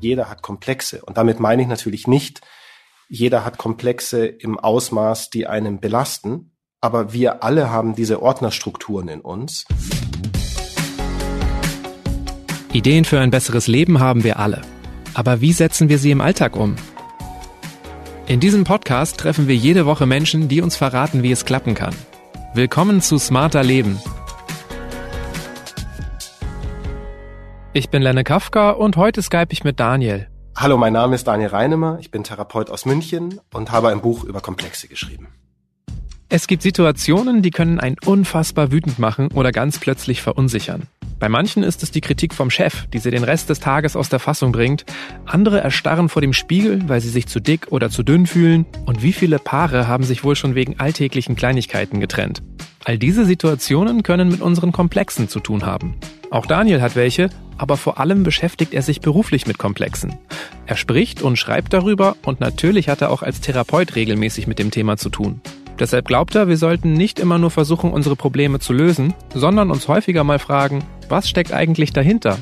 jeder hat Komplexe. Und damit meine ich natürlich nicht, jeder hat Komplexe im Ausmaß, die einen belasten, aber wir alle haben diese Ordnerstrukturen in uns. Ideen für ein besseres Leben haben wir alle. Aber wie setzen wir sie im Alltag um? In diesem Podcast treffen wir jede Woche Menschen, die uns verraten, wie es klappen kann. Willkommen zu Smarter Leben. Ich bin Lenne Kafka und heute skype ich mit Daniel. Hallo, mein Name ist Daniel Reinemer, ich bin Therapeut aus München und habe ein Buch über Komplexe geschrieben. Es gibt Situationen, die können einen unfassbar wütend machen oder ganz plötzlich verunsichern. Bei manchen ist es die Kritik vom Chef, die sie den Rest des Tages aus der Fassung bringt. Andere erstarren vor dem Spiegel, weil sie sich zu dick oder zu dünn fühlen. Und wie viele Paare haben sich wohl schon wegen alltäglichen Kleinigkeiten getrennt? All diese Situationen können mit unseren Komplexen zu tun haben. Auch Daniel hat welche, aber vor allem beschäftigt er sich beruflich mit Komplexen. Er spricht und schreibt darüber und natürlich hat er auch als Therapeut regelmäßig mit dem Thema zu tun. Deshalb glaubt er, wir sollten nicht immer nur versuchen, unsere Probleme zu lösen, sondern uns häufiger mal fragen, was steckt eigentlich dahinter?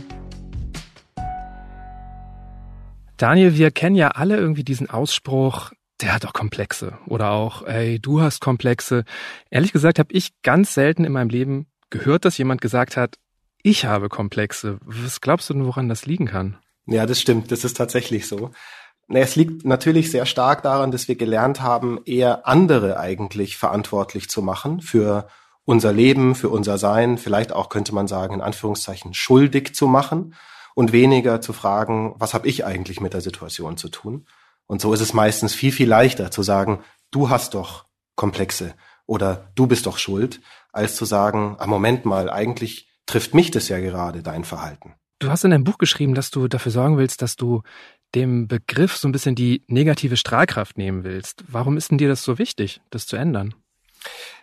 Daniel, wir kennen ja alle irgendwie diesen Ausspruch, der hat doch Komplexe. Oder auch, ey, du hast Komplexe. Ehrlich gesagt habe ich ganz selten in meinem Leben gehört, dass jemand gesagt hat, ich habe Komplexe. Was glaubst du denn, woran das liegen kann? Ja, das stimmt. Das ist tatsächlich so. Es liegt natürlich sehr stark daran, dass wir gelernt haben, eher andere eigentlich verantwortlich zu machen für unser Leben, für unser Sein, vielleicht auch könnte man sagen, in Anführungszeichen schuldig zu machen und weniger zu fragen, was habe ich eigentlich mit der Situation zu tun? Und so ist es meistens viel, viel leichter zu sagen, du hast doch Komplexe oder du bist doch schuld, als zu sagen, ah, Moment mal, eigentlich trifft mich das ja gerade, dein Verhalten. Du hast in deinem Buch geschrieben, dass du dafür sorgen willst, dass du dem Begriff so ein bisschen die negative Strahlkraft nehmen willst. Warum ist denn dir das so wichtig, das zu ändern?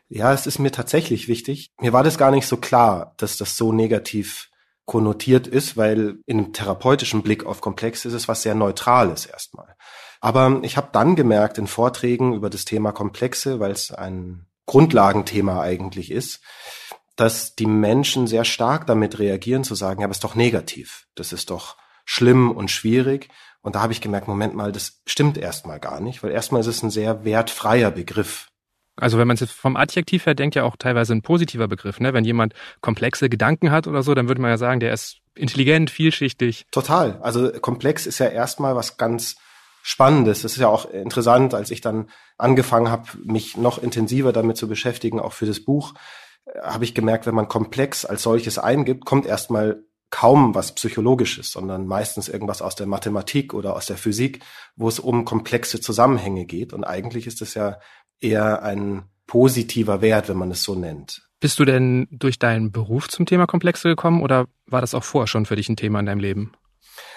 Ja, es ist mir tatsächlich wichtig. Mir war das gar nicht so klar, dass das so negativ konnotiert ist, weil in einem therapeutischen Blick auf Komplex ist es was sehr Neutrales erstmal. Aber ich habe dann gemerkt in Vorträgen über das Thema Komplexe, weil es ein Grundlagenthema eigentlich ist, dass die Menschen sehr stark damit reagieren, zu sagen, ja, aber es ist doch negativ, das ist doch schlimm und schwierig. Und da habe ich gemerkt, Moment mal, das stimmt erstmal gar nicht, weil erstmal ist es ein sehr wertfreier Begriff. Also wenn man es jetzt vom Adjektiv her denkt, ja auch teilweise ein positiver Begriff. Ne? Wenn jemand komplexe Gedanken hat oder so, dann würde man ja sagen, der ist intelligent, vielschichtig. Total. Also komplex ist ja erstmal was ganz Spannendes. Das ist ja auch interessant, als ich dann angefangen habe, mich noch intensiver damit zu beschäftigen, auch für das Buch, habe ich gemerkt, wenn man komplex als solches eingibt, kommt erstmal kaum was Psychologisches, sondern meistens irgendwas aus der Mathematik oder aus der Physik, wo es um komplexe Zusammenhänge geht. Und eigentlich ist es ja eher ein positiver Wert, wenn man es so nennt. Bist du denn durch deinen Beruf zum Thema Komplexe gekommen oder war das auch vorher schon für dich ein Thema in deinem Leben?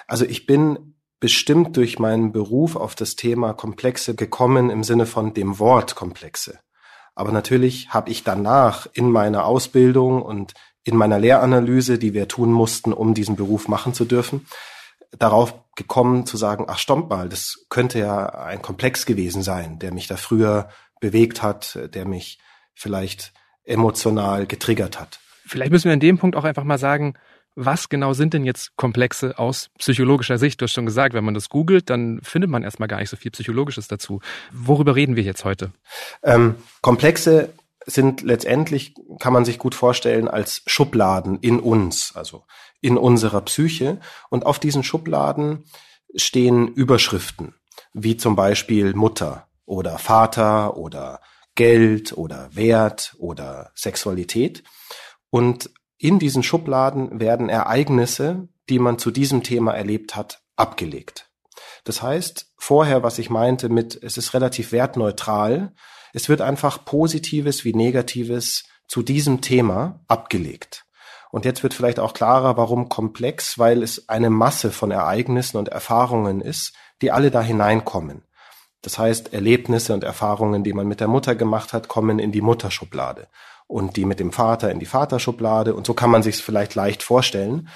Also ich bin bestimmt durch meinen Beruf auf das Thema Komplexe gekommen im Sinne von dem Wort Komplexe. Aber natürlich habe ich danach in meiner Ausbildung und in meiner Lehranalyse, die wir tun mussten, um diesen Beruf machen zu dürfen, darauf gekommen zu sagen, ach stimmt mal, das könnte ja ein Komplex gewesen sein, der mich da früher bewegt hat, der mich vielleicht emotional getriggert hat. Vielleicht müssen wir in dem Punkt auch einfach mal sagen, was genau sind denn jetzt Komplexe aus psychologischer Sicht? Du hast schon gesagt, wenn man das googelt, dann findet man erstmal gar nicht so viel Psychologisches dazu. Worüber reden wir jetzt heute? Ähm, Komplexe sind letztendlich, kann man sich gut vorstellen, als Schubladen in uns, also in unserer Psyche. Und auf diesen Schubladen stehen Überschriften, wie zum Beispiel Mutter oder Vater oder Geld oder Wert oder Sexualität. Und in diesen Schubladen werden Ereignisse, die man zu diesem Thema erlebt hat, abgelegt. Das heißt, vorher, was ich meinte mit, es ist relativ wertneutral, es wird einfach Positives wie Negatives zu diesem Thema abgelegt. Und jetzt wird vielleicht auch klarer, warum komplex, weil es eine Masse von Ereignissen und Erfahrungen ist, die alle da hineinkommen. Das heißt, Erlebnisse und Erfahrungen, die man mit der Mutter gemacht hat, kommen in die Mutterschublade und die mit dem Vater in die Vaterschublade. Und so kann man sich es vielleicht leicht vorstellen.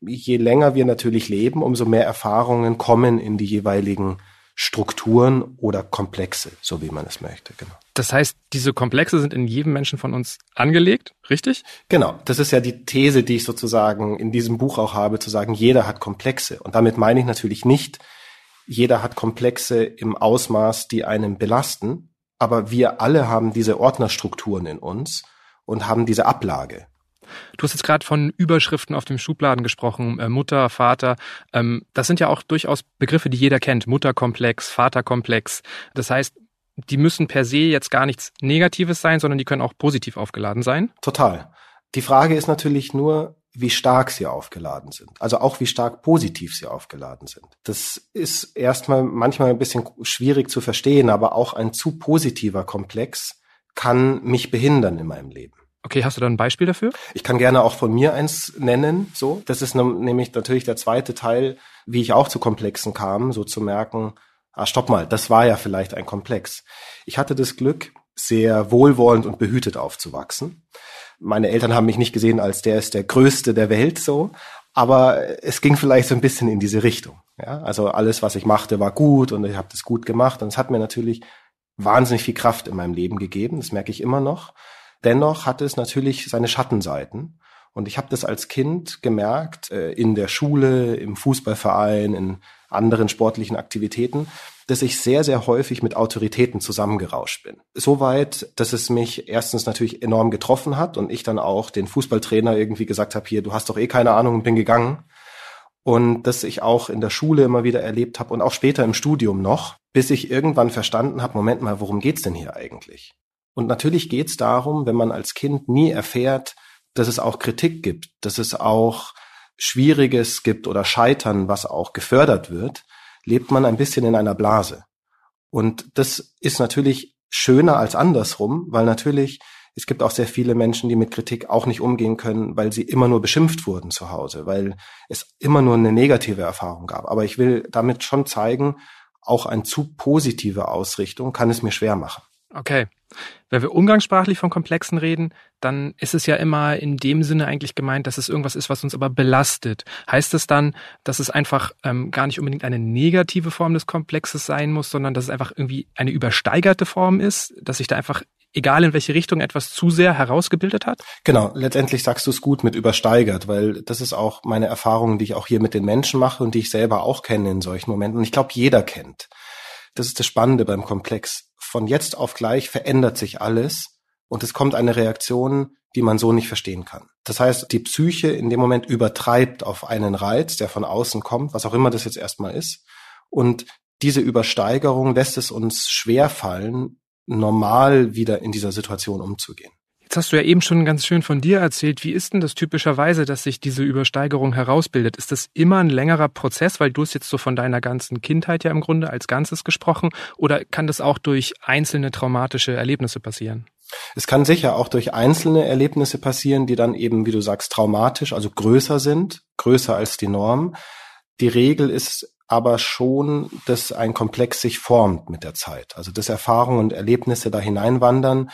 Je länger wir natürlich leben, umso mehr Erfahrungen kommen in die jeweiligen Strukturen oder Komplexe, so wie man es möchte, genau. Das heißt, diese Komplexe sind in jedem Menschen von uns angelegt, richtig? Genau. Das ist ja die These, die ich sozusagen in diesem Buch auch habe, zu sagen, jeder hat Komplexe. Und damit meine ich natürlich nicht, jeder hat Komplexe im Ausmaß, die einen belasten, aber wir alle haben diese Ordnerstrukturen in uns und haben diese Ablage. Du hast jetzt gerade von Überschriften auf dem Schubladen gesprochen, äh, Mutter, Vater. Ähm, das sind ja auch durchaus Begriffe, die jeder kennt. Mutterkomplex, Vaterkomplex. Das heißt, die müssen per se jetzt gar nichts Negatives sein, sondern die können auch positiv aufgeladen sein. Total. Die Frage ist natürlich nur, wie stark sie aufgeladen sind. Also auch wie stark positiv sie aufgeladen sind. Das ist erstmal manchmal ein bisschen schwierig zu verstehen, aber auch ein zu positiver Komplex kann mich behindern in meinem Leben. Okay, hast du da ein Beispiel dafür? Ich kann gerne auch von mir eins nennen. So, das ist nämlich natürlich der zweite Teil, wie ich auch zu Komplexen kam, so zu merken, ah, stopp mal, das war ja vielleicht ein Komplex. Ich hatte das Glück, sehr wohlwollend und behütet aufzuwachsen. Meine Eltern haben mich nicht gesehen als der ist der Größte der Welt so, aber es ging vielleicht so ein bisschen in diese Richtung. Ja, also alles, was ich machte, war gut und ich habe das gut gemacht und es hat mir natürlich wahnsinnig viel Kraft in meinem Leben gegeben. Das merke ich immer noch. Dennoch hat es natürlich seine Schattenseiten. Und ich habe das als Kind gemerkt, äh, in der Schule, im Fußballverein, in anderen sportlichen Aktivitäten, dass ich sehr, sehr häufig mit Autoritäten zusammengerauscht bin. Soweit, dass es mich erstens natürlich enorm getroffen hat und ich dann auch den Fußballtrainer irgendwie gesagt habe, hier, du hast doch eh keine Ahnung und bin gegangen. Und dass ich auch in der Schule immer wieder erlebt habe und auch später im Studium noch, bis ich irgendwann verstanden habe, Moment mal, worum geht's denn hier eigentlich? Und natürlich geht's darum, wenn man als Kind nie erfährt, dass es auch Kritik gibt, dass es auch Schwieriges gibt oder Scheitern, was auch gefördert wird, lebt man ein bisschen in einer Blase. Und das ist natürlich schöner als andersrum, weil natürlich es gibt auch sehr viele Menschen, die mit Kritik auch nicht umgehen können, weil sie immer nur beschimpft wurden zu Hause, weil es immer nur eine negative Erfahrung gab. Aber ich will damit schon zeigen, auch eine zu positive Ausrichtung kann es mir schwer machen. Okay. Wenn wir umgangssprachlich von Komplexen reden, dann ist es ja immer in dem Sinne eigentlich gemeint, dass es irgendwas ist, was uns aber belastet. Heißt es dann, dass es einfach ähm, gar nicht unbedingt eine negative Form des Komplexes sein muss, sondern dass es einfach irgendwie eine übersteigerte Form ist, dass sich da einfach egal in welche Richtung etwas zu sehr herausgebildet hat? Genau, letztendlich sagst du es gut mit übersteigert, weil das ist auch meine Erfahrung, die ich auch hier mit den Menschen mache und die ich selber auch kenne in solchen Momenten. Und ich glaube, jeder kennt. Das ist das Spannende beim Komplex von jetzt auf gleich verändert sich alles und es kommt eine Reaktion, die man so nicht verstehen kann. Das heißt, die Psyche in dem Moment übertreibt auf einen Reiz, der von außen kommt, was auch immer das jetzt erstmal ist. Und diese Übersteigerung lässt es uns schwer fallen, normal wieder in dieser Situation umzugehen. Jetzt hast du ja eben schon ganz schön von dir erzählt. Wie ist denn das typischerweise, dass sich diese Übersteigerung herausbildet? Ist das immer ein längerer Prozess, weil du es jetzt so von deiner ganzen Kindheit ja im Grunde als Ganzes gesprochen? Oder kann das auch durch einzelne traumatische Erlebnisse passieren? Es kann sicher auch durch einzelne Erlebnisse passieren, die dann eben, wie du sagst, traumatisch, also größer sind, größer als die Norm. Die Regel ist aber schon, dass ein Komplex sich formt mit der Zeit. Also dass Erfahrungen und Erlebnisse da hineinwandern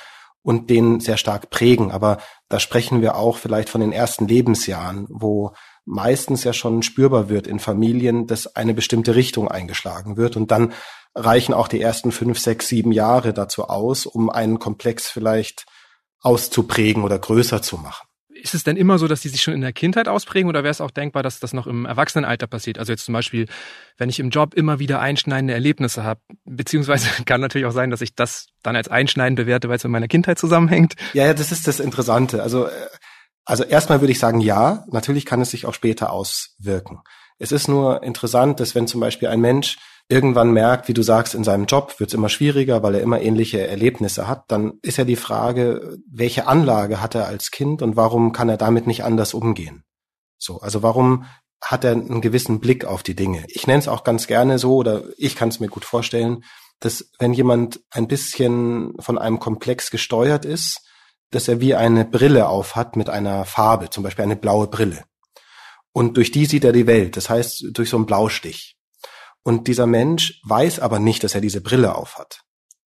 und den sehr stark prägen. Aber da sprechen wir auch vielleicht von den ersten Lebensjahren, wo meistens ja schon spürbar wird in Familien, dass eine bestimmte Richtung eingeschlagen wird. Und dann reichen auch die ersten fünf, sechs, sieben Jahre dazu aus, um einen Komplex vielleicht auszuprägen oder größer zu machen ist es denn immer so, dass die sich schon in der Kindheit ausprägen oder wäre es auch denkbar, dass das noch im Erwachsenenalter passiert? Also jetzt zum Beispiel, wenn ich im Job immer wieder einschneidende Erlebnisse habe, beziehungsweise kann natürlich auch sein, dass ich das dann als einschneidend bewerte, weil es mit meiner Kindheit zusammenhängt. Ja, ja, das ist das Interessante. Also, äh, also erstmal würde ich sagen, ja, natürlich kann es sich auch später auswirken. Es ist nur interessant, dass wenn zum Beispiel ein Mensch irgendwann merkt, wie du sagst, in seinem Job wird es immer schwieriger, weil er immer ähnliche Erlebnisse hat, dann ist ja die Frage, welche Anlage hat er als Kind und warum kann er damit nicht anders umgehen? So, also warum hat er einen gewissen Blick auf die Dinge? Ich nenne es auch ganz gerne so, oder ich kann es mir gut vorstellen, dass wenn jemand ein bisschen von einem Komplex gesteuert ist, dass er wie eine Brille auf hat mit einer Farbe, zum Beispiel eine blaue Brille. Und durch die sieht er die Welt, das heißt durch so einen Blaustich. Und dieser Mensch weiß aber nicht, dass er diese Brille aufhat.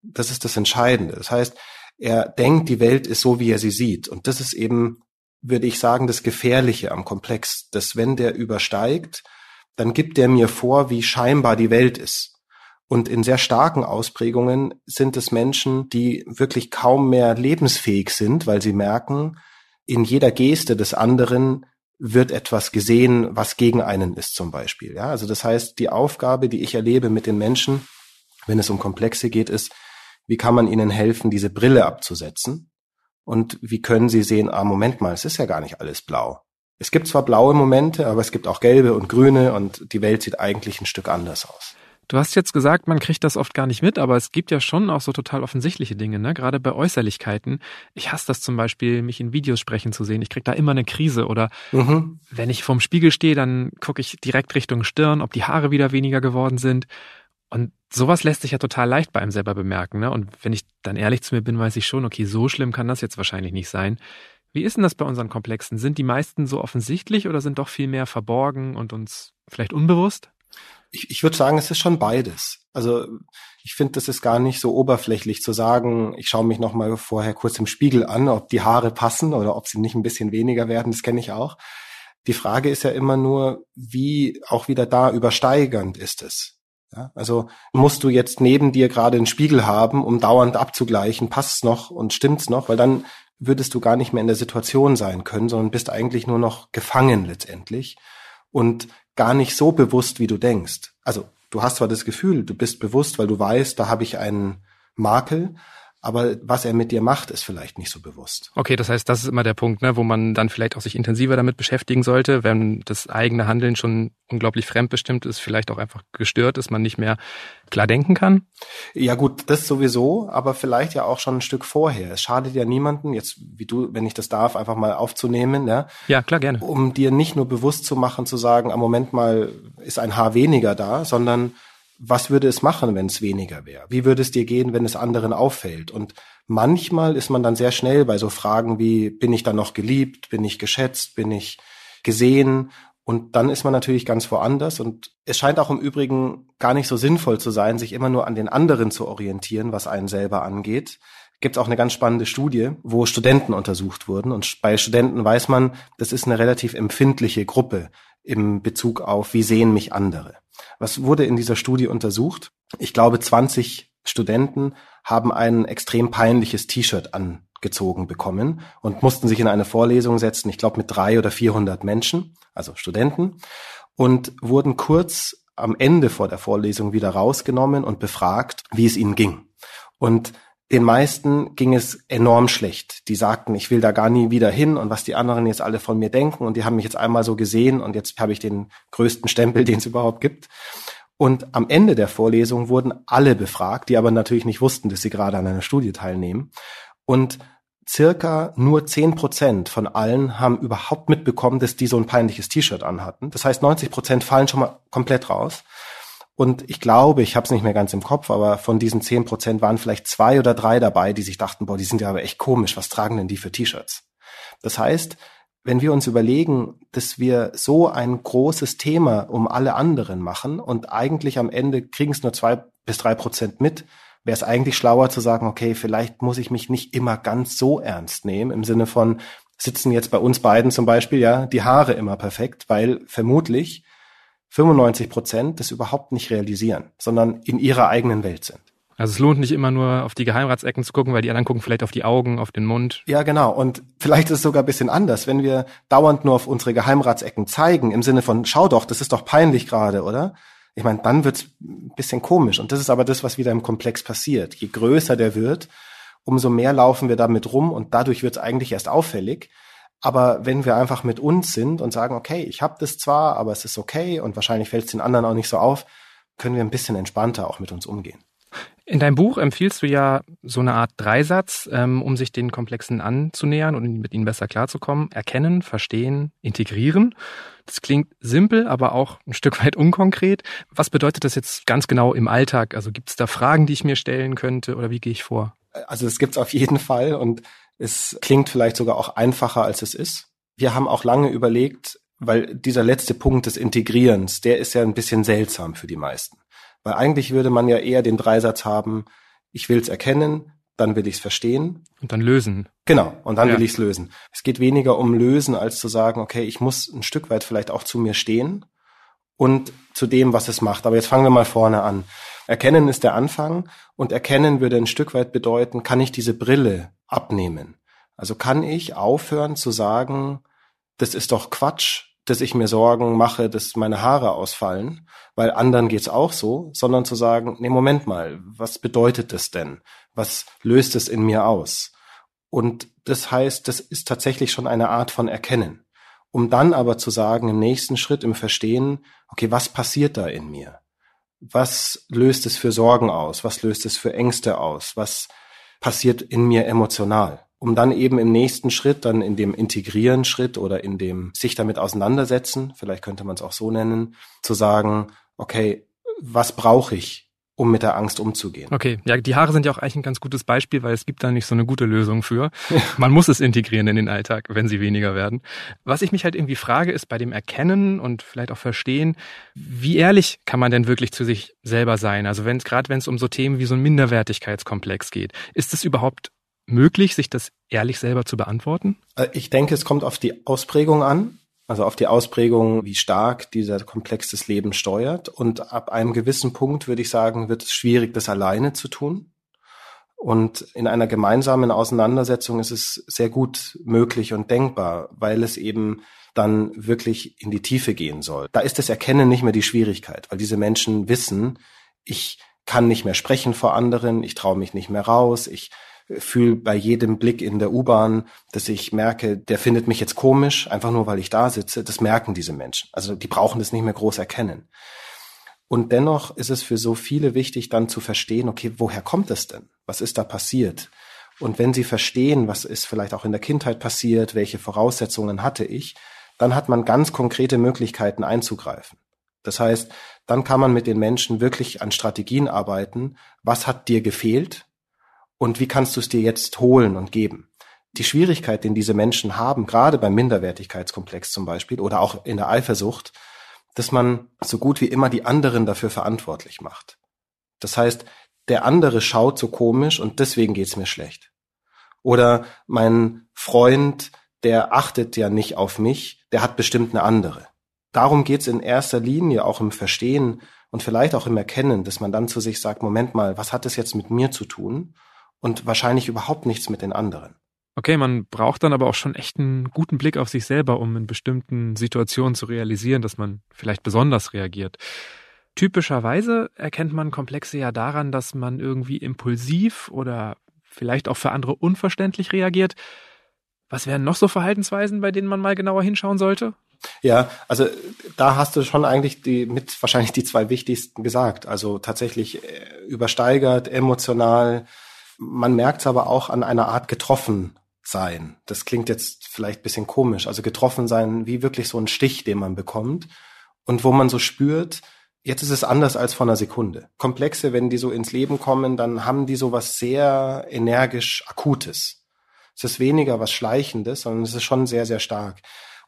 Das ist das Entscheidende. Das heißt, er denkt, die Welt ist so, wie er sie sieht. Und das ist eben, würde ich sagen, das Gefährliche am Komplex, dass wenn der übersteigt, dann gibt er mir vor, wie scheinbar die Welt ist. Und in sehr starken Ausprägungen sind es Menschen, die wirklich kaum mehr lebensfähig sind, weil sie merken, in jeder Geste des anderen wird etwas gesehen, was gegen einen ist zum Beispiel. Ja, also das heißt, die Aufgabe, die ich erlebe mit den Menschen, wenn es um Komplexe geht, ist, wie kann man ihnen helfen, diese Brille abzusetzen? Und wie können sie sehen, ah, Moment mal, es ist ja gar nicht alles blau. Es gibt zwar blaue Momente, aber es gibt auch gelbe und grüne und die Welt sieht eigentlich ein Stück anders aus. Du hast jetzt gesagt, man kriegt das oft gar nicht mit, aber es gibt ja schon auch so total offensichtliche Dinge, ne? Gerade bei Äußerlichkeiten. Ich hasse das zum Beispiel, mich in Videos sprechen zu sehen. Ich krieg da immer eine Krise. Oder mhm. wenn ich vorm Spiegel stehe, dann gucke ich direkt Richtung Stirn, ob die Haare wieder weniger geworden sind. Und sowas lässt sich ja total leicht bei einem selber bemerken. Ne? Und wenn ich dann ehrlich zu mir bin, weiß ich schon, okay, so schlimm kann das jetzt wahrscheinlich nicht sein. Wie ist denn das bei unseren Komplexen? Sind die meisten so offensichtlich oder sind doch viel mehr verborgen und uns vielleicht unbewusst? Ich, ich würde sagen, es ist schon beides. Also ich finde, das ist gar nicht so oberflächlich zu sagen, ich schaue mich noch mal vorher kurz im Spiegel an, ob die Haare passen oder ob sie nicht ein bisschen weniger werden, das kenne ich auch. Die Frage ist ja immer nur, wie auch wieder da übersteigernd ist es. Ja, also musst du jetzt neben dir gerade einen Spiegel haben, um dauernd abzugleichen, passt's noch und stimmt's noch, weil dann würdest du gar nicht mehr in der Situation sein können, sondern bist eigentlich nur noch gefangen letztendlich und gar nicht so bewusst, wie du denkst. Also du hast zwar das Gefühl, du bist bewusst, weil du weißt, da habe ich einen Makel, aber was er mit dir macht, ist vielleicht nicht so bewusst. Okay, das heißt, das ist immer der Punkt, ne, wo man dann vielleicht auch sich intensiver damit beschäftigen sollte, wenn das eigene Handeln schon unglaublich fremdbestimmt ist, vielleicht auch einfach gestört ist, man nicht mehr klar denken kann? Ja gut, das sowieso, aber vielleicht ja auch schon ein Stück vorher. Es schadet ja niemanden, jetzt wie du, wenn ich das darf, einfach mal aufzunehmen, ja? Ja, klar, gerne. Um dir nicht nur bewusst zu machen, zu sagen, am Moment mal ist ein Haar weniger da, sondern was würde es machen, wenn es weniger wäre? Wie würde es dir gehen, wenn es anderen auffällt? Und manchmal ist man dann sehr schnell bei so Fragen wie, bin ich dann noch geliebt? Bin ich geschätzt? Bin ich gesehen? Und dann ist man natürlich ganz woanders. Und es scheint auch im Übrigen gar nicht so sinnvoll zu sein, sich immer nur an den anderen zu orientieren, was einen selber angeht. Gibt auch eine ganz spannende Studie, wo Studenten untersucht wurden. Und bei Studenten weiß man, das ist eine relativ empfindliche Gruppe im Bezug auf, wie sehen mich andere. Was wurde in dieser Studie untersucht? Ich glaube, 20 Studenten haben ein extrem peinliches T-Shirt angezogen bekommen und mussten sich in eine Vorlesung setzen, ich glaube mit drei oder 400 Menschen, also Studenten, und wurden kurz am Ende vor der Vorlesung wieder rausgenommen und befragt, wie es ihnen ging. Und den meisten ging es enorm schlecht. Die sagten, ich will da gar nie wieder hin und was die anderen jetzt alle von mir denken und die haben mich jetzt einmal so gesehen und jetzt habe ich den größten Stempel, den es überhaupt gibt. Und am Ende der Vorlesung wurden alle befragt, die aber natürlich nicht wussten, dass sie gerade an einer Studie teilnehmen. Und circa nur zehn Prozent von allen haben überhaupt mitbekommen, dass die so ein peinliches T-Shirt anhatten. Das heißt, 90 Prozent fallen schon mal komplett raus. Und ich glaube, ich habe es nicht mehr ganz im Kopf, aber von diesen zehn Prozent waren vielleicht zwei oder drei dabei, die sich dachten, boah, die sind ja aber echt komisch, was tragen denn die für T-Shirts? Das heißt, wenn wir uns überlegen, dass wir so ein großes Thema um alle anderen machen und eigentlich am Ende kriegen es nur zwei bis drei Prozent mit, wäre es eigentlich schlauer zu sagen, okay, vielleicht muss ich mich nicht immer ganz so ernst nehmen, im Sinne von, sitzen jetzt bei uns beiden zum Beispiel, ja, die Haare immer perfekt, weil vermutlich 95 Prozent das überhaupt nicht realisieren, sondern in ihrer eigenen Welt sind. Also es lohnt nicht immer nur auf die Geheimratsecken zu gucken, weil die anderen gucken vielleicht auf die Augen, auf den Mund. Ja, genau. Und vielleicht ist es sogar ein bisschen anders, wenn wir dauernd nur auf unsere Geheimratsecken zeigen, im Sinne von, schau doch, das ist doch peinlich gerade, oder? Ich meine, dann wird's ein bisschen komisch. Und das ist aber das, was wieder im Komplex passiert. Je größer der wird, umso mehr laufen wir damit rum und dadurch wird's eigentlich erst auffällig. Aber wenn wir einfach mit uns sind und sagen, okay, ich habe das zwar, aber es ist okay und wahrscheinlich fällt es den anderen auch nicht so auf, können wir ein bisschen entspannter auch mit uns umgehen. In deinem Buch empfiehlst du ja so eine Art Dreisatz, ähm, um sich den Komplexen anzunähern und mit ihnen besser klarzukommen. Erkennen, verstehen, integrieren. Das klingt simpel, aber auch ein Stück weit unkonkret. Was bedeutet das jetzt ganz genau im Alltag? Also gibt es da Fragen, die ich mir stellen könnte oder wie gehe ich vor? Also es gibt's auf jeden Fall und es klingt vielleicht sogar auch einfacher, als es ist. Wir haben auch lange überlegt, weil dieser letzte Punkt des Integrierens, der ist ja ein bisschen seltsam für die meisten. Weil eigentlich würde man ja eher den Dreisatz haben, ich will es erkennen, dann will ich es verstehen. Und dann lösen. Genau, und dann ja. will ich es lösen. Es geht weniger um lösen, als zu sagen, okay, ich muss ein Stück weit vielleicht auch zu mir stehen und zu dem, was es macht. Aber jetzt fangen wir mal vorne an. Erkennen ist der Anfang und Erkennen würde ein Stück weit bedeuten, kann ich diese Brille abnehmen? Also kann ich aufhören zu sagen, das ist doch Quatsch, dass ich mir Sorgen mache, dass meine Haare ausfallen, weil anderen geht's auch so, sondern zu sagen, nee, Moment mal, was bedeutet das denn? Was löst es in mir aus? Und das heißt, das ist tatsächlich schon eine Art von Erkennen. Um dann aber zu sagen, im nächsten Schritt, im Verstehen, okay, was passiert da in mir? Was löst es für Sorgen aus? Was löst es für Ängste aus? Was passiert in mir emotional? um dann eben im nächsten Schritt, dann in dem Integrieren-Schritt oder in dem sich damit auseinandersetzen, vielleicht könnte man es auch so nennen, zu sagen, okay, was brauche ich, um mit der Angst umzugehen. Okay, ja, die Haare sind ja auch eigentlich ein ganz gutes Beispiel, weil es gibt da nicht so eine gute Lösung für. Man muss es integrieren in den Alltag, wenn sie weniger werden. Was ich mich halt irgendwie frage, ist bei dem Erkennen und vielleicht auch Verstehen, wie ehrlich kann man denn wirklich zu sich selber sein? Also wenn es gerade wenn es um so Themen wie so ein Minderwertigkeitskomplex geht, ist es überhaupt möglich, sich das ehrlich selber zu beantworten? Äh, ich denke, es kommt auf die Ausprägung an. Also auf die Ausprägung, wie stark dieser Komplex des Lebens steuert. Und ab einem gewissen Punkt würde ich sagen, wird es schwierig, das alleine zu tun. Und in einer gemeinsamen Auseinandersetzung ist es sehr gut möglich und denkbar, weil es eben dann wirklich in die Tiefe gehen soll. Da ist das Erkennen nicht mehr die Schwierigkeit, weil diese Menschen wissen, ich kann nicht mehr sprechen vor anderen, ich traue mich nicht mehr raus, ich fühle bei jedem Blick in der U-Bahn, dass ich merke, der findet mich jetzt komisch, einfach nur weil ich da sitze. Das merken diese Menschen. Also die brauchen das nicht mehr groß erkennen. Und dennoch ist es für so viele wichtig, dann zu verstehen, okay, woher kommt es denn? Was ist da passiert? Und wenn sie verstehen, was ist vielleicht auch in der Kindheit passiert, welche Voraussetzungen hatte ich, dann hat man ganz konkrete Möglichkeiten einzugreifen. Das heißt, dann kann man mit den Menschen wirklich an Strategien arbeiten. Was hat dir gefehlt? Und wie kannst du es dir jetzt holen und geben? Die Schwierigkeit, den diese Menschen haben, gerade beim Minderwertigkeitskomplex zum Beispiel oder auch in der Eifersucht, dass man so gut wie immer die anderen dafür verantwortlich macht. Das heißt, der andere schaut so komisch und deswegen geht's mir schlecht. Oder mein Freund, der achtet ja nicht auf mich, der hat bestimmt eine andere. Darum geht's in erster Linie auch im Verstehen und vielleicht auch im Erkennen, dass man dann zu sich sagt, Moment mal, was hat das jetzt mit mir zu tun? Und wahrscheinlich überhaupt nichts mit den anderen. Okay, man braucht dann aber auch schon echt einen guten Blick auf sich selber, um in bestimmten Situationen zu realisieren, dass man vielleicht besonders reagiert. Typischerweise erkennt man Komplexe ja daran, dass man irgendwie impulsiv oder vielleicht auch für andere unverständlich reagiert. Was wären noch so Verhaltensweisen, bei denen man mal genauer hinschauen sollte? Ja, also da hast du schon eigentlich die mit wahrscheinlich die zwei wichtigsten gesagt. Also tatsächlich äh, übersteigert, emotional, man merkt es aber auch an einer Art getroffen sein. Das klingt jetzt vielleicht bisschen komisch. Also getroffen sein wie wirklich so ein Stich, den man bekommt und wo man so spürt, jetzt ist es anders als vor einer Sekunde. Komplexe, wenn die so ins Leben kommen, dann haben die so was sehr energisch Akutes. Es ist weniger was Schleichendes, sondern es ist schon sehr, sehr stark.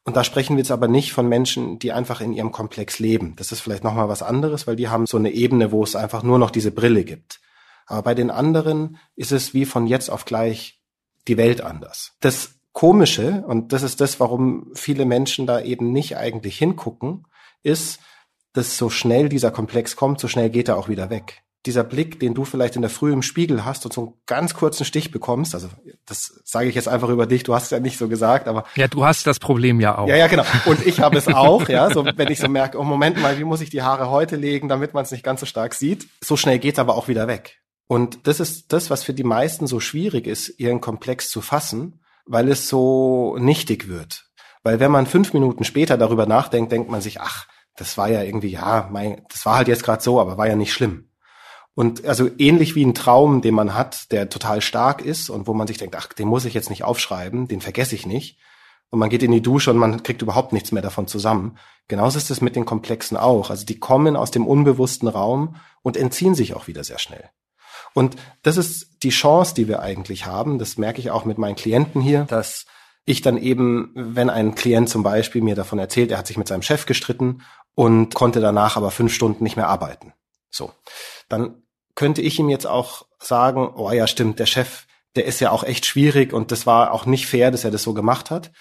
Und da sprechen wir jetzt aber nicht von Menschen, die einfach in ihrem Komplex leben. Das ist vielleicht nochmal was anderes, weil die haben so eine Ebene, wo es einfach nur noch diese Brille gibt. Aber bei den anderen ist es wie von jetzt auf gleich die Welt anders. Das Komische, und das ist das, warum viele Menschen da eben nicht eigentlich hingucken, ist, dass so schnell dieser Komplex kommt, so schnell geht er auch wieder weg. Dieser Blick, den du vielleicht in der Früh im Spiegel hast und so einen ganz kurzen Stich bekommst, also das sage ich jetzt einfach über dich, du hast es ja nicht so gesagt, aber. Ja, du hast das Problem ja auch. Ja, ja, genau. Und ich habe es auch, ja, so wenn ich so merke, oh Moment mal, wie muss ich die Haare heute legen, damit man es nicht ganz so stark sieht. So schnell geht es aber auch wieder weg. Und das ist das, was für die meisten so schwierig ist, ihren Komplex zu fassen, weil es so nichtig wird. Weil wenn man fünf Minuten später darüber nachdenkt, denkt man sich, ach, das war ja irgendwie, ja, mein, das war halt jetzt gerade so, aber war ja nicht schlimm. Und also ähnlich wie ein Traum, den man hat, der total stark ist und wo man sich denkt, ach, den muss ich jetzt nicht aufschreiben, den vergesse ich nicht. Und man geht in die Dusche und man kriegt überhaupt nichts mehr davon zusammen. Genauso ist es mit den Komplexen auch. Also die kommen aus dem unbewussten Raum und entziehen sich auch wieder sehr schnell. Und das ist die Chance, die wir eigentlich haben. Das merke ich auch mit meinen Klienten hier, dass ich dann eben, wenn ein Klient zum Beispiel mir davon erzählt, er hat sich mit seinem Chef gestritten und konnte danach aber fünf Stunden nicht mehr arbeiten. So. Dann könnte ich ihm jetzt auch sagen, oh ja, stimmt, der Chef, der ist ja auch echt schwierig und das war auch nicht fair, dass er das so gemacht hat.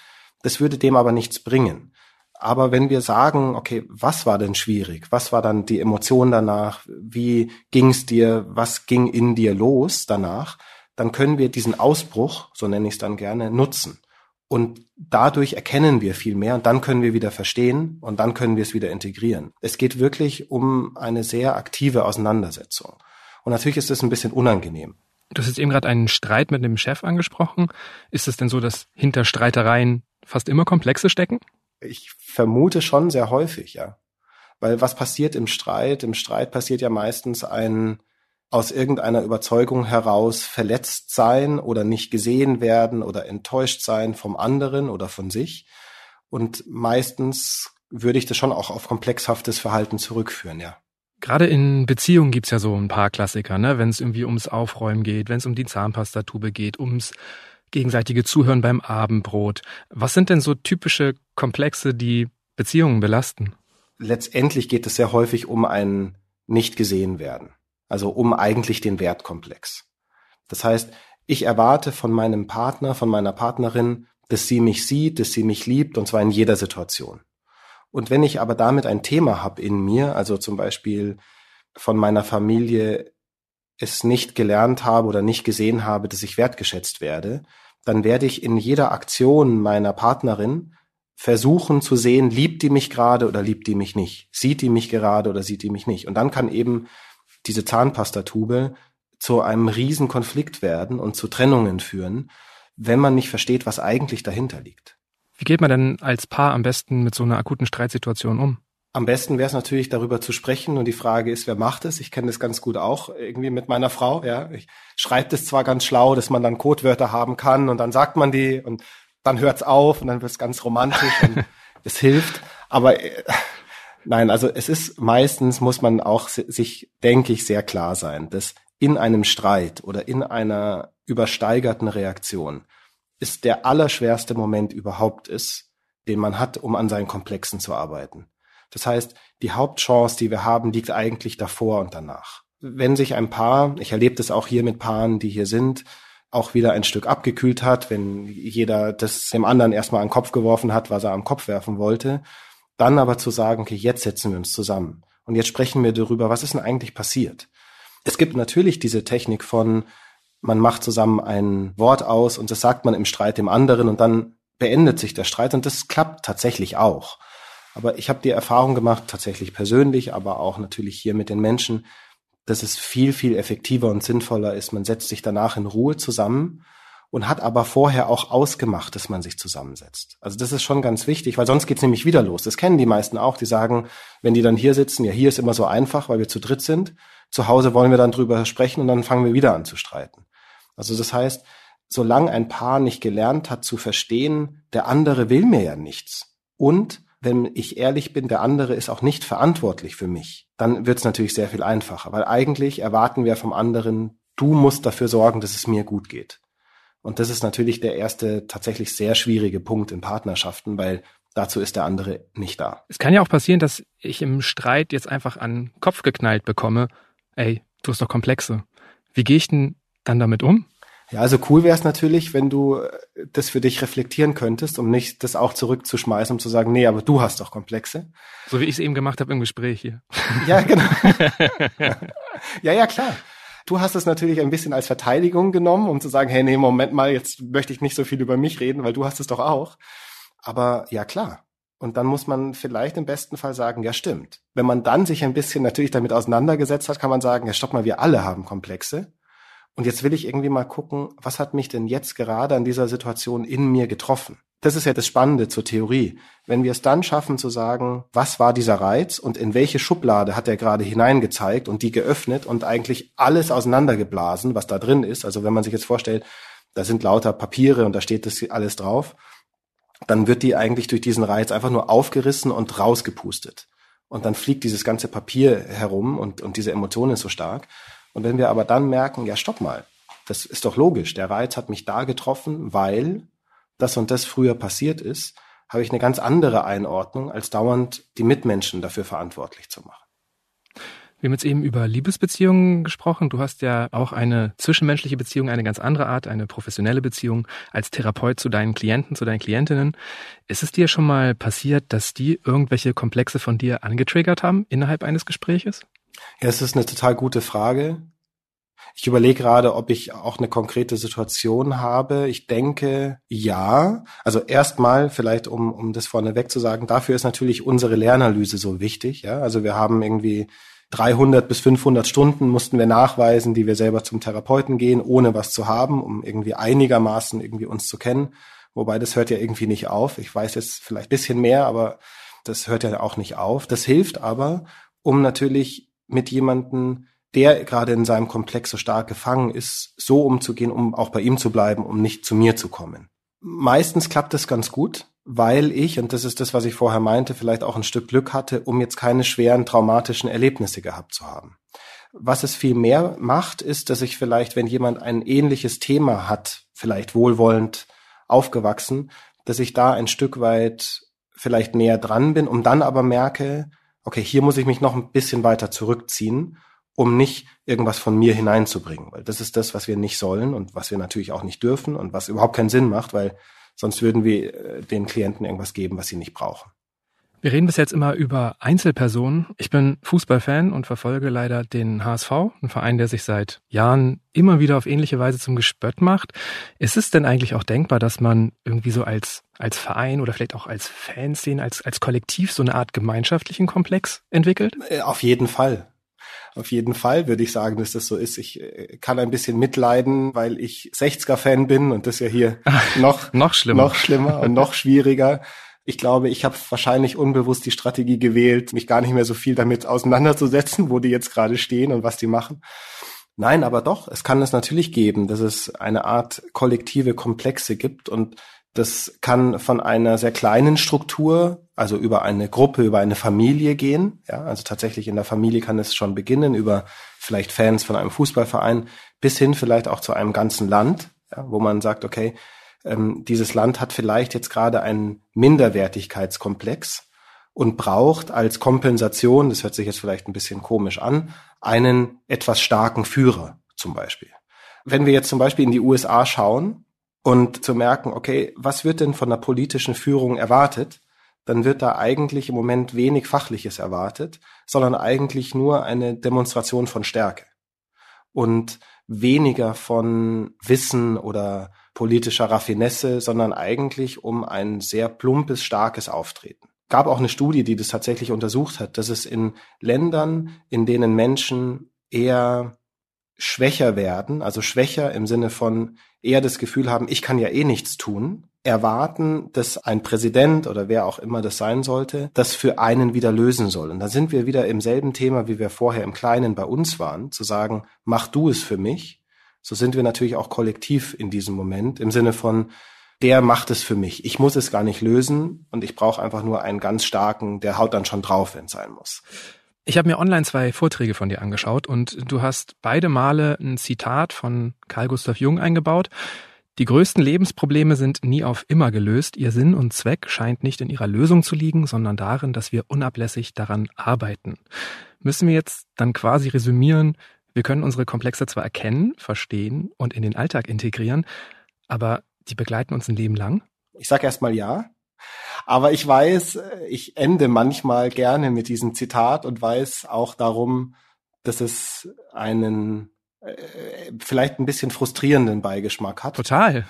Das würde dem aber nichts bringen. Aber wenn wir sagen, okay, was war denn schwierig? Was war dann die Emotion danach? Wie ging es dir? Was ging in dir los danach? Dann können wir diesen Ausbruch, so nenne ich es dann gerne, nutzen. Und dadurch erkennen wir viel mehr und dann können wir wieder verstehen und dann können wir es wieder integrieren. Es geht wirklich um eine sehr aktive Auseinandersetzung. Und natürlich ist es ein bisschen unangenehm. Du hast jetzt eben gerade einen Streit mit dem Chef angesprochen. Ist es denn so, dass hinter Streitereien fast immer Komplexe stecken? Ich vermute schon sehr häufig, ja. Weil was passiert im Streit? Im Streit passiert ja meistens ein aus irgendeiner Überzeugung heraus verletzt sein oder nicht gesehen werden oder enttäuscht sein vom anderen oder von sich. Und meistens würde ich das schon auch auf komplexhaftes Verhalten zurückführen, ja. Gerade in Beziehungen gibt's ja so ein paar Klassiker, ne? wenn es irgendwie ums Aufräumen geht, wenn es um die Zahnpastatube geht, ums gegenseitige Zuhören beim Abendbrot. Was sind denn so typische Komplexe, die Beziehungen belasten? Letztendlich geht es sehr häufig um ein nicht gesehen werden. Also um eigentlich den Wertkomplex. Das heißt, ich erwarte von meinem Partner, von meiner Partnerin, dass sie mich sieht, dass sie mich liebt, und zwar in jeder Situation. Und wenn ich aber damit ein Thema habe in mir, also zum Beispiel von meiner Familie es nicht gelernt habe oder nicht gesehen habe, dass ich wertgeschätzt werde, dann werde ich in jeder Aktion meiner Partnerin versuchen zu sehen, liebt die mich gerade oder liebt die mich nicht? Sieht die mich gerade oder sieht die mich nicht? Und dann kann eben diese Zahnpastatube zu einem riesen Konflikt werden und zu Trennungen führen, wenn man nicht versteht, was eigentlich dahinter liegt. Wie geht man denn als Paar am besten mit so einer akuten Streitsituation um? Am besten wäre es natürlich, darüber zu sprechen. Und die Frage ist, wer macht es? Ich kenne das ganz gut auch irgendwie mit meiner Frau. Ja, ich schreibe das zwar ganz schlau, dass man dann Codewörter haben kann und dann sagt man die und dann hört's auf und dann wird's ganz romantisch und es hilft. Aber äh, nein, also es ist meistens muss man auch sich, denke ich, sehr klar sein, dass in einem Streit oder in einer übersteigerten Reaktion ist der allerschwerste Moment überhaupt ist, den man hat, um an seinen Komplexen zu arbeiten. Das heißt, die Hauptchance, die wir haben, liegt eigentlich davor und danach. Wenn sich ein Paar, ich erlebe das auch hier mit Paaren, die hier sind, auch wieder ein Stück abgekühlt hat, wenn jeder das dem anderen erstmal an den Kopf geworfen hat, was er am Kopf werfen wollte, dann aber zu sagen, okay, jetzt setzen wir uns zusammen und jetzt sprechen wir darüber, was ist denn eigentlich passiert. Es gibt natürlich diese Technik von, man macht zusammen ein Wort aus und das sagt man im Streit dem anderen und dann beendet sich der Streit und das klappt tatsächlich auch. Aber ich habe die Erfahrung gemacht, tatsächlich persönlich, aber auch natürlich hier mit den Menschen, dass es viel, viel effektiver und sinnvoller ist. Man setzt sich danach in Ruhe zusammen und hat aber vorher auch ausgemacht, dass man sich zusammensetzt. Also das ist schon ganz wichtig, weil sonst geht's nämlich wieder los. Das kennen die meisten auch, die sagen, wenn die dann hier sitzen, ja, hier ist immer so einfach, weil wir zu dritt sind. Zu Hause wollen wir dann drüber sprechen und dann fangen wir wieder an zu streiten. Also das heißt, solange ein Paar nicht gelernt hat zu verstehen, der andere will mir ja nichts und wenn ich ehrlich bin, der andere ist auch nicht verantwortlich für mich, dann wird es natürlich sehr viel einfacher, weil eigentlich erwarten wir vom anderen, du musst dafür sorgen, dass es mir gut geht. Und das ist natürlich der erste tatsächlich sehr schwierige Punkt in Partnerschaften, weil dazu ist der andere nicht da. Es kann ja auch passieren, dass ich im Streit jetzt einfach an Kopf geknallt bekomme, ey, du hast doch Komplexe. Wie gehe ich denn dann damit um? Ja, also cool wäre es natürlich, wenn du äh, das für dich reflektieren könntest, um nicht das auch zurückzuschmeißen, um zu sagen, nee, aber du hast doch Komplexe. So wie ich es eben gemacht habe im Gespräch hier. Ja, genau. ja, ja, klar. Du hast es natürlich ein bisschen als Verteidigung genommen, um zu sagen, hey, nee, Moment mal, jetzt möchte ich nicht so viel über mich reden, weil du hast es doch auch. Aber ja, klar. Und dann muss man vielleicht im besten Fall sagen, ja, stimmt. Wenn man dann sich ein bisschen natürlich damit auseinandergesetzt hat, kann man sagen, ja, stopp mal, wir alle haben Komplexe. Und jetzt will ich irgendwie mal gucken, was hat mich denn jetzt gerade an dieser Situation in mir getroffen? Das ist ja das Spannende zur Theorie. Wenn wir es dann schaffen zu sagen, was war dieser Reiz und in welche Schublade hat er gerade hineingezeigt und die geöffnet und eigentlich alles auseinandergeblasen, was da drin ist. Also wenn man sich jetzt vorstellt, da sind lauter Papiere und da steht das alles drauf, dann wird die eigentlich durch diesen Reiz einfach nur aufgerissen und rausgepustet. Und dann fliegt dieses ganze Papier herum und, und diese Emotion ist so stark. Und wenn wir aber dann merken, ja, stopp mal, das ist doch logisch, der Reiz hat mich da getroffen, weil das und das früher passiert ist, habe ich eine ganz andere Einordnung, als dauernd die Mitmenschen dafür verantwortlich zu machen. Wir haben jetzt eben über Liebesbeziehungen gesprochen. Du hast ja auch eine zwischenmenschliche Beziehung, eine ganz andere Art, eine professionelle Beziehung als Therapeut zu deinen Klienten, zu deinen Klientinnen. Ist es dir schon mal passiert, dass die irgendwelche Komplexe von dir angetriggert haben innerhalb eines Gespräches? Ja, es ist eine total gute Frage. Ich überlege gerade, ob ich auch eine konkrete Situation habe. Ich denke, ja. Also erstmal, vielleicht um, um das vorneweg zu sagen, dafür ist natürlich unsere Lernanalyse so wichtig. Ja? Also wir haben irgendwie 300 bis 500 Stunden mussten wir nachweisen, die wir selber zum Therapeuten gehen, ohne was zu haben, um irgendwie einigermaßen irgendwie uns zu kennen. Wobei das hört ja irgendwie nicht auf. Ich weiß jetzt vielleicht bisschen mehr, aber das hört ja auch nicht auf. Das hilft aber, um natürlich mit jemanden, der gerade in seinem Komplex so stark gefangen ist, so umzugehen, um auch bei ihm zu bleiben, um nicht zu mir zu kommen. Meistens klappt das ganz gut weil ich, und das ist das, was ich vorher meinte, vielleicht auch ein Stück Glück hatte, um jetzt keine schweren traumatischen Erlebnisse gehabt zu haben. Was es viel mehr macht, ist, dass ich vielleicht, wenn jemand ein ähnliches Thema hat, vielleicht wohlwollend aufgewachsen, dass ich da ein Stück weit vielleicht näher dran bin, um dann aber merke, okay, hier muss ich mich noch ein bisschen weiter zurückziehen, um nicht irgendwas von mir hineinzubringen, weil das ist das, was wir nicht sollen und was wir natürlich auch nicht dürfen und was überhaupt keinen Sinn macht, weil Sonst würden wir äh, den Klienten irgendwas geben, was sie nicht brauchen. Wir reden bis jetzt immer über Einzelpersonen. Ich bin Fußballfan und verfolge leider den HSV, einen Verein, der sich seit Jahren immer wieder auf ähnliche Weise zum Gespött macht. Ist es denn eigentlich auch denkbar, dass man irgendwie so als, als Verein oder vielleicht auch als Fanszene, als, als Kollektiv so eine Art gemeinschaftlichen Komplex entwickelt? Äh, auf jeden Fall. Auf jeden Fall würde ich sagen, dass das so ist. Ich äh, kann ein bisschen mitleiden, weil ich 60er-Fan bin und das ja hier noch, noch schlimmer. noch schlimmer und noch schwieriger. Ich glaube, ich habe wahrscheinlich unbewusst die Strategie gewählt, mich gar nicht mehr so viel damit auseinanderzusetzen, wo die jetzt gerade stehen und was die machen. Nein, aber doch, es kann es natürlich geben, dass es eine Art kollektive Komplexe gibt und das kann von einer sehr kleinen Struktur, also über eine Gruppe, über eine Familie gehen. Ja, also tatsächlich in der Familie kann es schon beginnen, über vielleicht Fans von einem Fußballverein, bis hin vielleicht auch zu einem ganzen Land, ja, wo man sagt, okay, ähm, dieses Land hat vielleicht jetzt gerade einen Minderwertigkeitskomplex und braucht als Kompensation, das hört sich jetzt vielleicht ein bisschen komisch an, einen etwas starken Führer zum Beispiel. Wenn wir jetzt zum Beispiel in die USA schauen, und zu merken, okay, was wird denn von der politischen Führung erwartet? Dann wird da eigentlich im Moment wenig Fachliches erwartet, sondern eigentlich nur eine Demonstration von Stärke und weniger von Wissen oder politischer Raffinesse, sondern eigentlich um ein sehr plumpes, starkes Auftreten. Gab auch eine Studie, die das tatsächlich untersucht hat, dass es in Ländern, in denen Menschen eher schwächer werden, also schwächer im Sinne von eher das Gefühl haben, ich kann ja eh nichts tun, erwarten, dass ein Präsident oder wer auch immer das sein sollte, das für einen wieder lösen soll. Und da sind wir wieder im selben Thema, wie wir vorher im Kleinen bei uns waren, zu sagen, mach du es für mich. So sind wir natürlich auch kollektiv in diesem Moment im Sinne von, der macht es für mich. Ich muss es gar nicht lösen und ich brauche einfach nur einen ganz starken, der haut dann schon drauf, wenn es sein muss. Ich habe mir online zwei Vorträge von dir angeschaut und du hast beide Male ein Zitat von Carl Gustav Jung eingebaut. Die größten Lebensprobleme sind nie auf immer gelöst. Ihr Sinn und Zweck scheint nicht in ihrer Lösung zu liegen, sondern darin, dass wir unablässig daran arbeiten. Müssen wir jetzt dann quasi resümieren, wir können unsere Komplexe zwar erkennen, verstehen und in den Alltag integrieren, aber die begleiten uns ein Leben lang? Ich sage erstmal ja. Aber ich weiß, ich ende manchmal gerne mit diesem Zitat und weiß auch darum, dass es einen äh, vielleicht ein bisschen frustrierenden Beigeschmack hat. Total.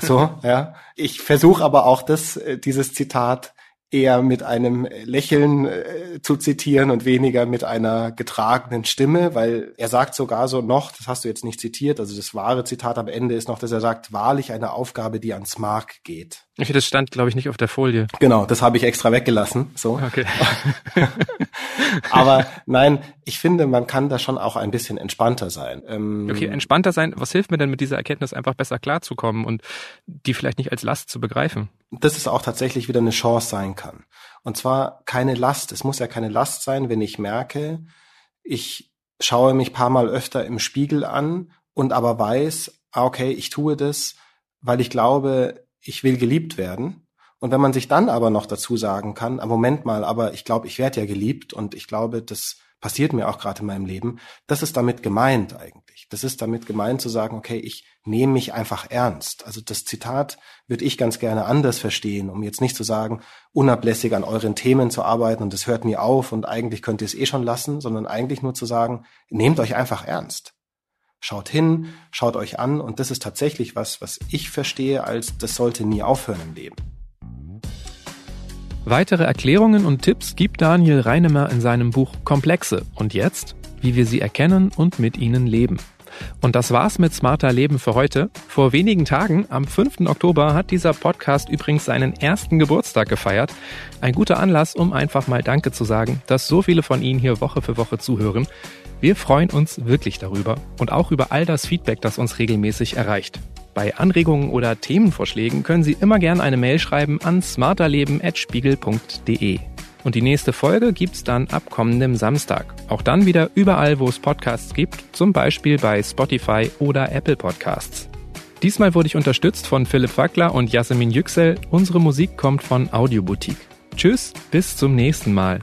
so, ja. Ich versuche aber auch das, äh, dieses Zitat eher mit einem Lächeln äh, zu zitieren und weniger mit einer getragenen Stimme, weil er sagt sogar so noch, das hast du jetzt nicht zitiert, also das wahre Zitat am Ende ist noch, dass er sagt, wahrlich eine Aufgabe, die ans Mark geht. Okay, das stand, glaube ich, nicht auf der Folie. Genau, das habe ich extra weggelassen. So. Okay. Aber nein, ich finde, man kann da schon auch ein bisschen entspannter sein. Ähm, okay, entspannter sein. Was hilft mir denn mit dieser Erkenntnis einfach besser klarzukommen und die vielleicht nicht als Last zu begreifen? Dass es auch tatsächlich wieder eine Chance sein kann. Und zwar keine Last. Es muss ja keine Last sein, wenn ich merke, ich schaue mich paar Mal öfter im Spiegel an und aber weiß, ah, okay, ich tue das, weil ich glaube, ich will geliebt werden. Und wenn man sich dann aber noch dazu sagen kann, ah, Moment mal, aber ich glaube, ich werde ja geliebt und ich glaube, das passiert mir auch gerade in meinem Leben, das ist damit gemeint eigentlich. Das ist damit gemeint zu sagen, okay, ich nehme mich einfach ernst. Also das Zitat würde ich ganz gerne anders verstehen, um jetzt nicht zu sagen, unablässig an euren Themen zu arbeiten und es hört mir auf und eigentlich könnt ihr es eh schon lassen, sondern eigentlich nur zu sagen, nehmt euch einfach ernst. Schaut hin, schaut euch an und das ist tatsächlich was, was ich verstehe als das sollte nie aufhören im Leben. Weitere Erklärungen und Tipps gibt Daniel Reinemer in seinem Buch Komplexe und jetzt, wie wir sie erkennen und mit ihnen leben. Und das war's mit Smarter Leben für heute. Vor wenigen Tagen, am 5. Oktober, hat dieser Podcast übrigens seinen ersten Geburtstag gefeiert. Ein guter Anlass, um einfach mal Danke zu sagen, dass so viele von Ihnen hier Woche für Woche zuhören. Wir freuen uns wirklich darüber und auch über all das Feedback, das uns regelmäßig erreicht. Bei Anregungen oder Themenvorschlägen können Sie immer gerne eine Mail schreiben an smarterleben.spiegel.de. Und die nächste Folge gibt's dann ab kommendem Samstag. Auch dann wieder überall, wo es Podcasts gibt, zum Beispiel bei Spotify oder Apple Podcasts. Diesmal wurde ich unterstützt von Philipp Wackler und Jasmin Yüksel. Unsere Musik kommt von Audioboutique. Tschüss, bis zum nächsten Mal.